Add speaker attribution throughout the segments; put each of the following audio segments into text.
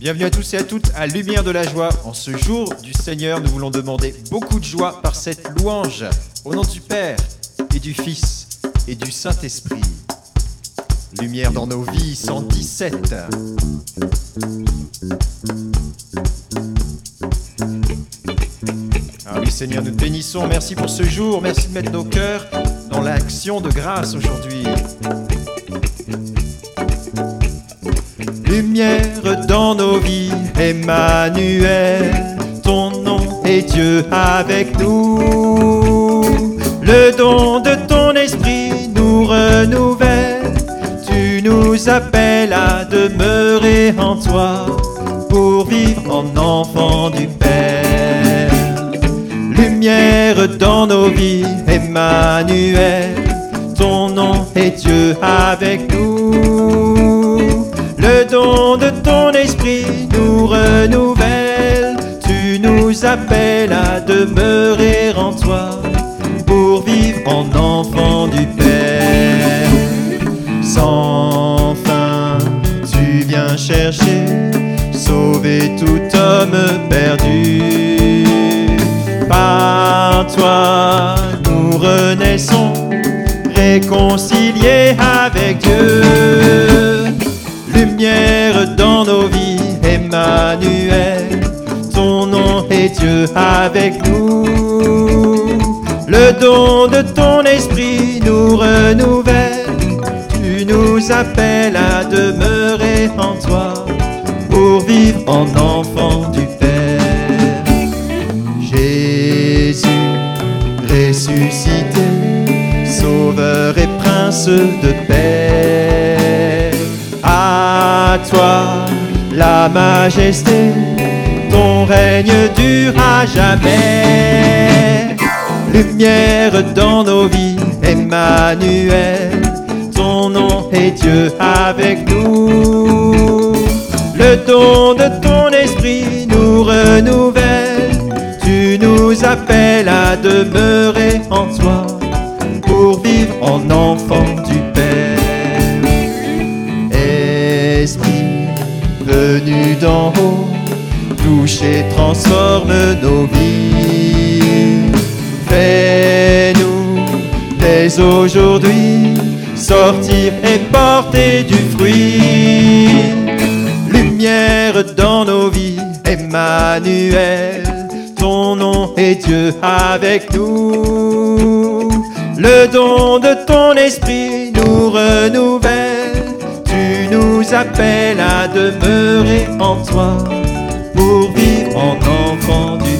Speaker 1: Bienvenue à tous et à toutes à Lumière de la Joie. En ce jour du Seigneur, nous voulons demander beaucoup de joie par cette louange. Au nom du Père et du Fils et du Saint-Esprit. Lumière dans nos vies, 117. Ah oui Seigneur, nous te bénissons. Merci pour ce jour. Merci de mettre nos cœurs dans l'action de grâce aujourd'hui. Lumière dans Emmanuel, ton nom est Dieu avec nous. Le don de ton esprit nous renouvelle, tu nous appelles à demeurer en toi pour vivre en enfant du Père. Lumière dans nos vies, Emmanuel, ton nom est Dieu avec nous. Le don de ton esprit nous renouvelle, tu nous appelles à demeurer en toi pour vivre en enfant du Père. Sans fin, tu viens chercher, sauver tout homme perdu. Par toi, nous renaissons, réconciliés avec Dieu. Lumière Avec nous. Le don de ton esprit nous renouvelle, tu nous appelles à demeurer en toi pour vivre en enfant du Père. Jésus, ressuscité, sauveur et prince de paix. À toi la majesté, règne dure à jamais. Lumière dans nos vies, Emmanuel, ton nom est Dieu avec nous. Le don de ton esprit nous renouvelle, tu nous appelles à demeurer en toi pour vivre en enfant du Père. Esprit venu d'en haut, touche et transforme nos vies. Fais-nous dès aujourd'hui sortir et porter du fruit. Lumière dans nos vies, Emmanuel, ton nom est Dieu avec nous. Le don de ton esprit nous renouvelle, tu nous appelles à demeurer en toi en enfant du.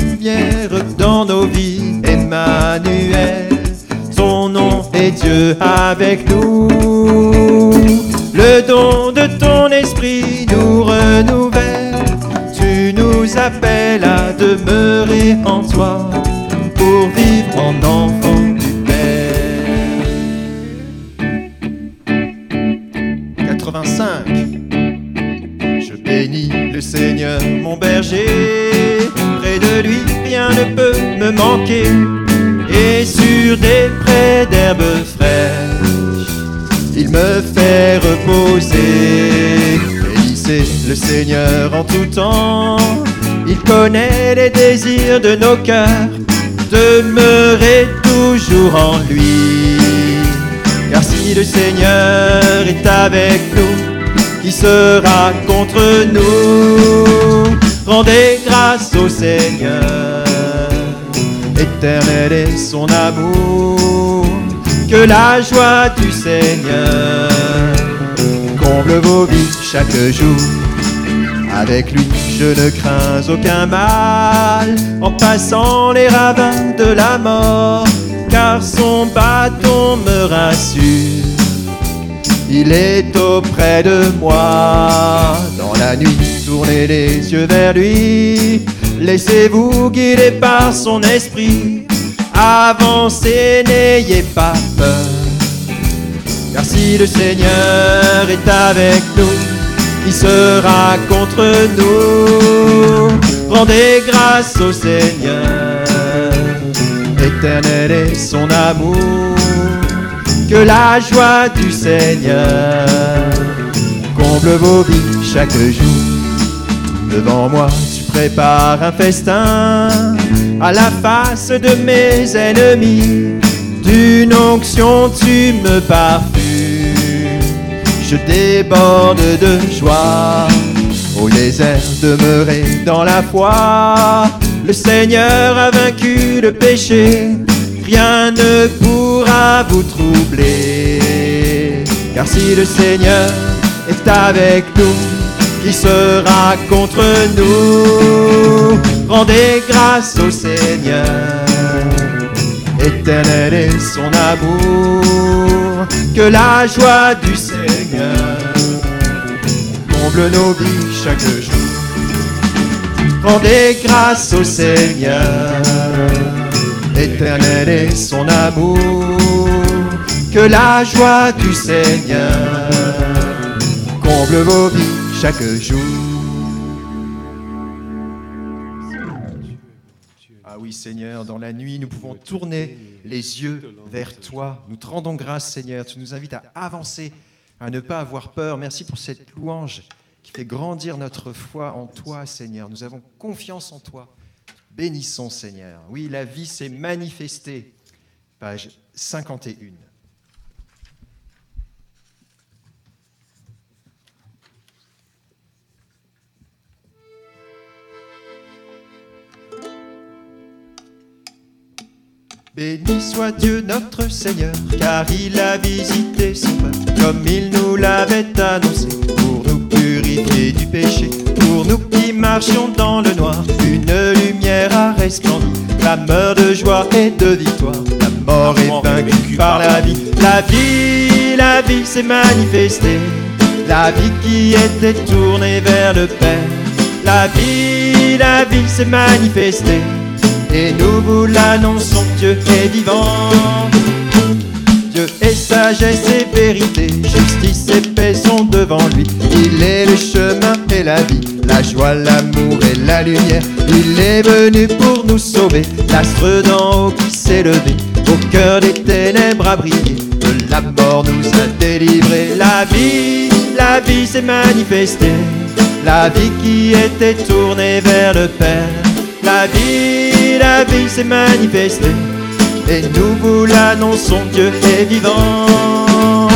Speaker 1: Lumière dans nos vies, Emmanuel, ton nom est Dieu avec nous. Le don de ton esprit nous renouvelle, tu nous appelles à demeurer en toi pour vivre en enfant le Seigneur mon berger, près de lui rien ne peut me manquer, et sur des prés d'herbes fraîches, il me fait reposer. Bénissez le Seigneur en tout temps, il connaît les désirs de nos cœurs, demeurez toujours en lui. Car si le Seigneur est avec nous, sera contre nous Rendez grâce au Seigneur, éternel est son amour. Que la joie du Seigneur comble vos vies chaque jour. Avec lui, je ne crains aucun mal en passant les ravins de la mort, car son bâton me rassure. Il est auprès de moi. Dans la nuit, tournez les yeux vers lui. Laissez-vous guider par son esprit. Avancez, n'ayez pas peur. Car si le Seigneur est avec nous, qui sera contre nous Rendez grâce au Seigneur, éternel est son amour. Que la joie du Seigneur comble vos vies chaque jour. Devant moi, tu prépares un festin à la face de mes ennemis. D'une onction, tu me parfumes. Je déborde de joie. Au désert, demeurer dans la foi. Le Seigneur a vaincu le péché. Rien ne pourra vous troubler. Car si le Seigneur est avec nous, qui sera contre nous Rendez grâce au Seigneur, éternel est son amour, que la joie du Seigneur comble nos vies chaque jour. Rendez grâce au Seigneur, éternel est son amour, que la joie du Seigneur comble vos vies chaque jour. Ah oui Seigneur, dans la nuit, nous pouvons tourner les yeux vers toi. Nous te rendons grâce Seigneur. Tu nous invites à avancer, à ne pas avoir peur. Merci pour cette louange qui fait grandir notre foi en toi Seigneur. Nous avons confiance en toi. Bénissons Seigneur. Oui, la vie s'est manifestée. Page 51. Béni soit Dieu notre Seigneur, car il a visité son peuple comme il nous l'avait annoncé, pour nous purifier du péché, pour nous qui marchions dans le noir, une lumière a resplendi, clameur de joie et de victoire, la mort est vaincue par la vie, la vie, la vie s'est manifestée, la vie qui était tournée vers le Père, la vie, la vie s'est manifestée. Et nous vous l'annonçons, Dieu est vivant. Dieu est sagesse et vérité, justice et paix sont devant lui. Il est le chemin et la vie, la joie, l'amour et la lumière. Il est venu pour nous sauver, l'astre d'en haut qui s'est levé, au cœur des ténèbres a brillé. De la mort nous a délivrés, la vie, la vie s'est manifestée, la vie qui était tournée vers le Père. La vie, la vie s'est manifestée et nous vous l'annonçons, Dieu est vivant.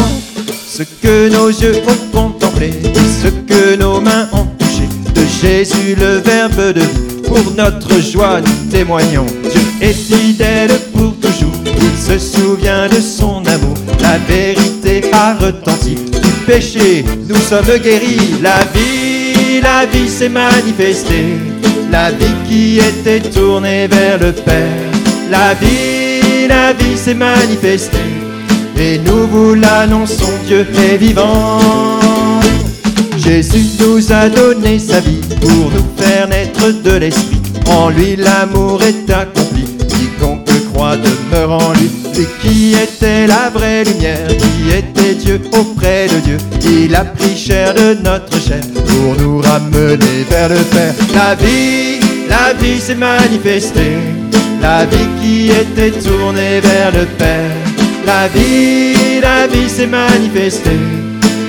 Speaker 1: Ce que nos yeux ont contemplé, ce que nos mains ont touché, de Jésus le Verbe de pour notre joie nous témoignons. Dieu est fidèle pour toujours, il se souvient de son amour, la vérité a retenti, du péché nous sommes guéris, la vie, la vie s'est manifestée la vie qui était tournée vers le Père. La vie, vie s'est manifestée, et nous vous l'annonçons, Dieu est vivant. Jésus nous a donné sa vie pour nous faire naître de l'Esprit. En lui l'amour est accompli, quiconque croit demeure en lui. Lui qui était la vraie lumière, qui était Dieu auprès de Dieu. Il a pris chair de notre chair pour nous ramener vers le Père. La vie, la vie s'est manifestée, la vie qui était tournée vers le Père. La vie, la vie s'est manifestée,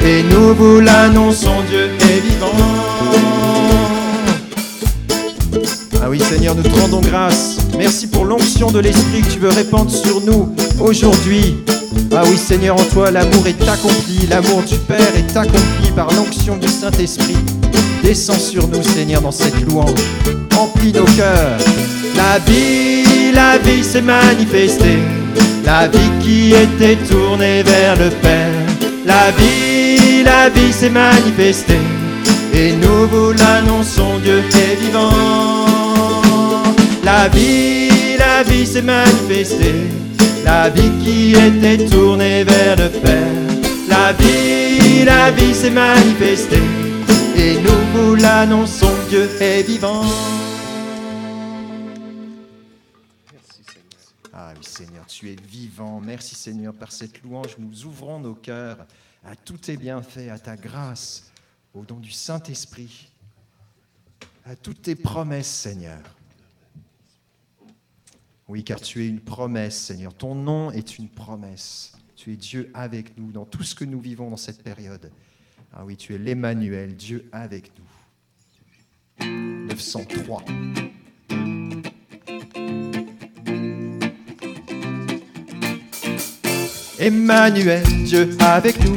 Speaker 1: et nous vous l'annonçons, Dieu est vivant. Ah oui Seigneur, nous te rendons grâce. Merci pour l'onction de l'Esprit que tu veux répandre sur nous aujourd'hui. Ah oui Seigneur, en toi l'amour est accompli, l'amour du Père est accompli par l'onction du Saint-Esprit. Descends sur nous Seigneur dans cette louange. Emplis nos cœurs. La vie, la vie s'est manifestée. La vie qui était tournée vers le Père. La vie, la vie s'est manifestée. Et nous vous l'annonçons, Dieu est vivant. La vie, la vie s'est manifestée, la vie qui était tournée vers le Père. La vie, la vie s'est manifestée, et nous vous l'annonçons, Dieu est vivant. Merci Seigneur. Ah oui Seigneur, tu es vivant. Merci Seigneur, par cette louange, nous ouvrons nos cœurs à tous tes bienfaits, à ta grâce, au don du Saint-Esprit, à toutes tes promesses, Seigneur. Oui, car tu es une promesse, Seigneur. Ton nom est une promesse. Tu es Dieu avec nous dans tout ce que nous vivons dans cette période. Ah oui, tu es l'Emmanuel, Dieu avec nous. 903. Emmanuel, Dieu avec nous,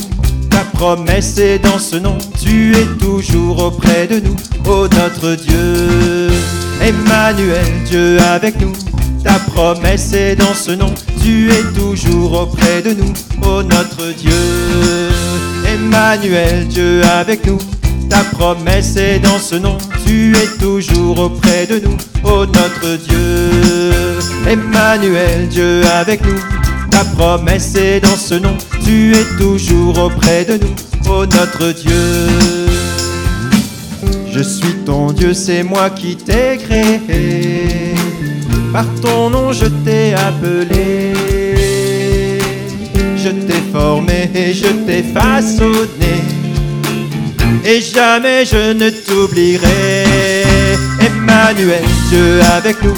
Speaker 1: ta promesse est dans ce nom, tu es toujours auprès de nous, ô notre Dieu. Emmanuel, Dieu avec nous, ta promesse est dans ce nom, tu es toujours auprès de nous, ô notre Dieu. Emmanuel, Dieu avec nous, ta promesse est dans ce nom, tu es toujours auprès de nous, ô notre Dieu. Emmanuel, Dieu avec nous, ta promesse est dans ce nom, tu es toujours auprès de nous, ô notre Dieu. Je suis ton Dieu, c'est moi qui t'ai créé. Par ton nom je t'ai appelé. Je t'ai formé et je t'ai façonné. Et jamais je ne t'oublierai. Emmanuel, Dieu avec nous.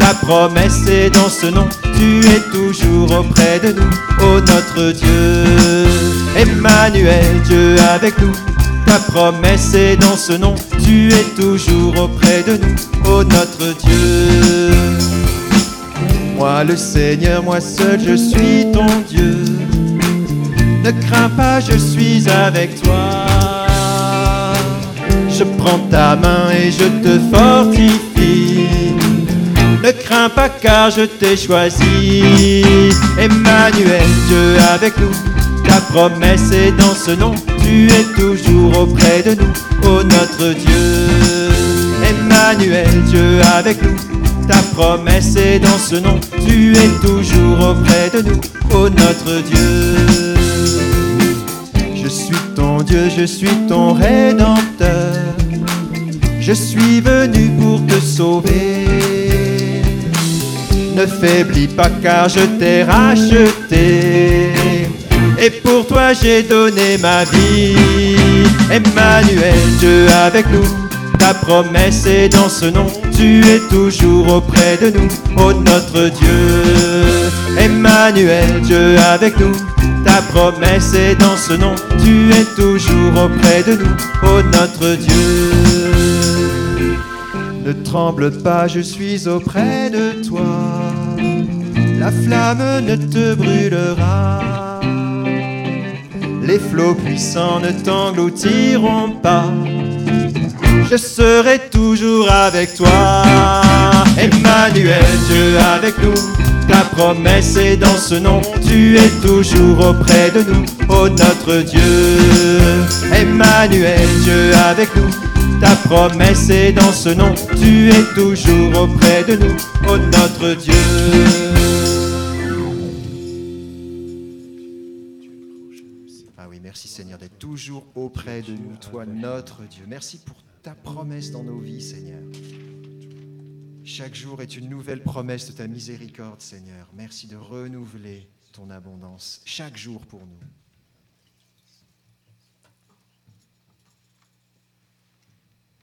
Speaker 1: Ta promesse est dans ce nom. Tu es toujours auprès de nous, ô notre Dieu. Emmanuel, Dieu avec nous. Ta promesse est dans ce nom, tu es toujours auprès de nous, ô notre Dieu. Moi le Seigneur, moi seul, je suis ton Dieu. Ne crains pas, je suis avec toi. Je prends ta main et je te fortifie. Ne crains pas car je t'ai choisi. Emmanuel, Dieu avec nous. Ta promesse est dans ce nom, tu es toujours auprès de nous, ô notre Dieu. Emmanuel, Dieu avec nous, ta promesse est dans ce nom, tu es toujours auprès de nous, ô notre Dieu. Je suis ton Dieu, je suis ton Rédempteur, je suis venu pour te sauver. Ne faiblis pas car je t'ai racheté. Et pour toi j'ai donné ma vie. Emmanuel, Dieu avec nous. Ta promesse est dans ce nom. Tu es toujours auprès de nous, ô notre Dieu. Emmanuel, Dieu avec nous. Ta promesse est dans ce nom. Tu es toujours auprès de nous, ô notre Dieu. Ne tremble pas, je suis auprès de toi. La flamme ne te brûlera. Les flots puissants ne t'engloutiront pas. Je serai toujours avec toi. Emmanuel, Dieu avec nous. Ta promesse est dans ce nom. Tu es toujours auprès de nous, ô notre Dieu. Emmanuel, Dieu avec nous. Ta promesse est dans ce nom. Tu es toujours auprès de nous, ô notre Dieu. Ah oui, merci Seigneur d'être toujours auprès de nous, toi notre Dieu. Merci pour promesse dans nos vies, Seigneur. Chaque jour est une nouvelle promesse de ta miséricorde, Seigneur. Merci de renouveler ton abondance chaque jour pour nous.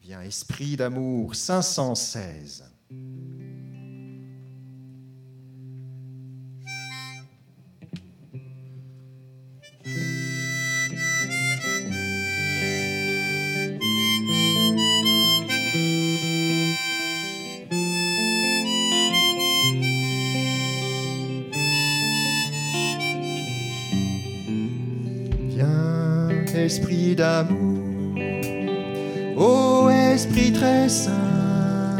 Speaker 1: Viens, esprit d'amour, 516. Esprit d'amour, ô esprit très saint,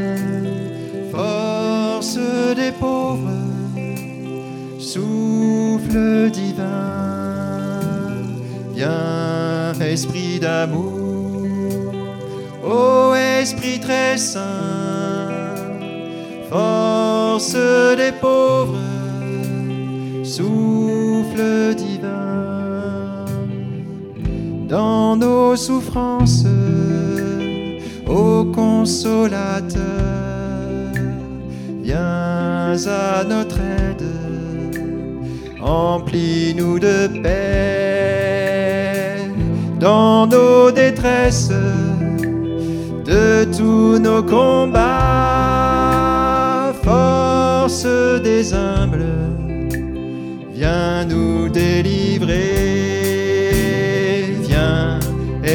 Speaker 1: force des pauvres, souffle divin. Viens, esprit d'amour, ô esprit très saint, force des pauvres, nos souffrances, ô consolateur, viens à notre aide, emplis-nous de paix dans nos détresses, de tous nos combats, force des humbles, viens nous délivrer.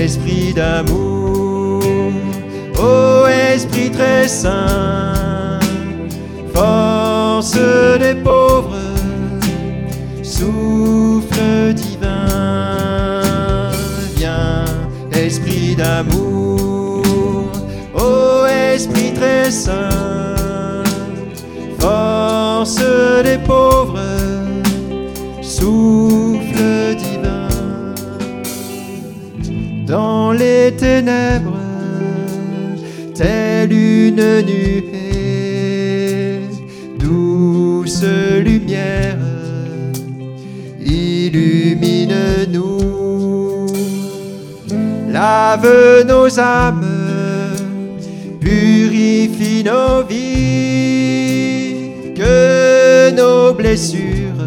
Speaker 1: Esprit d'amour, ô esprit très saint, force des pauvres, telle une nuée, douce lumière, illumine-nous, lave nos âmes, purifie nos vies, que nos blessures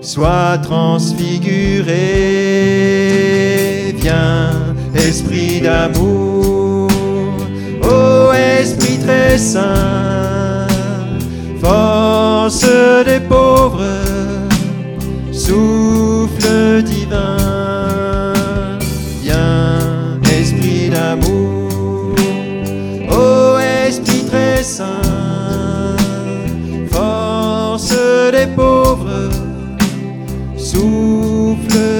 Speaker 1: soient transfigurées. Viens, esprit d'amour, ô esprit très saint, force des pauvres, souffle divin. Viens, esprit d'amour, ô esprit très saint, force des pauvres, souffle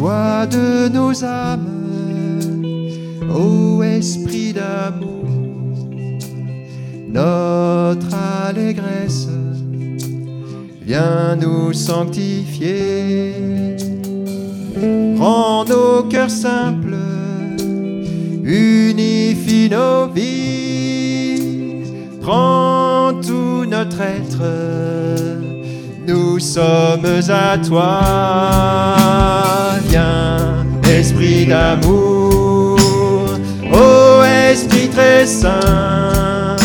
Speaker 1: joie de nos âmes, ô esprit d'amour, notre allégresse, viens nous sanctifier, rends nos cœurs simples, unifie nos vies, prends tout notre être, nous sommes à toi. Viens, esprit d'amour, ô esprit très saint,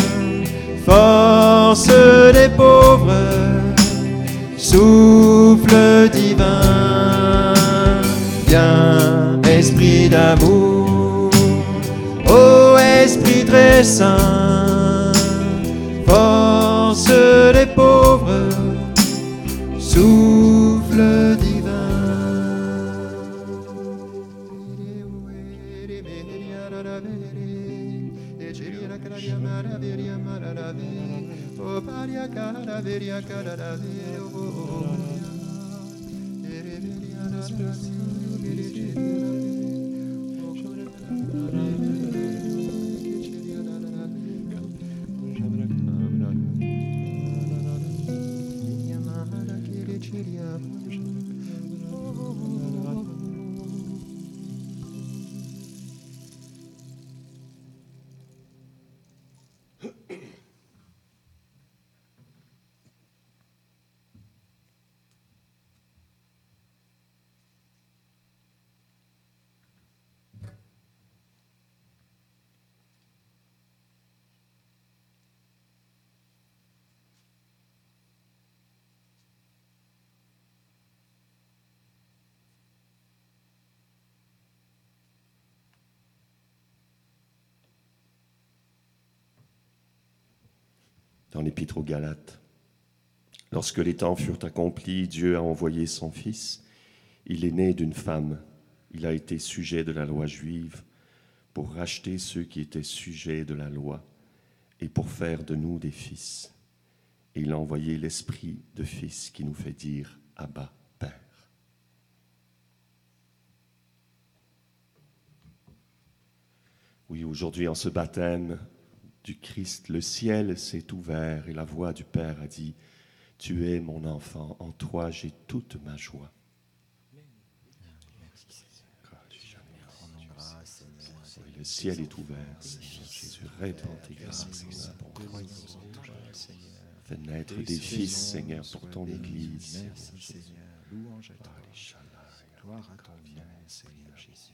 Speaker 1: force des pauvres, souffle divin. Viens, esprit d'amour, ô esprit très saint, force Cheria Canaria Mara Veria Mara Ve O Paria Canara Veria Canara Ve O Veria Nara Veria Nara
Speaker 2: dans l'Épître aux Galates. Lorsque les temps furent accomplis, Dieu a envoyé son Fils. Il est né d'une femme. Il a été sujet de la loi juive pour racheter ceux qui étaient sujets de la loi et pour faire de nous des fils. Et il a envoyé l'Esprit de Fils qui nous fait dire Abba, Père. Oui, aujourd'hui, en ce baptême du Christ, le ciel s'est ouvert et la voix du Père a dit, Tu es mon enfant, en toi j'ai toute ma joie. Le ciel est ouvert, Seigneur Jésus, répands tes grâces. Fais naître des fils, Seigneur, pour ton Église.
Speaker 3: Louange à toi. Gloire à ton Seigneur Jésus.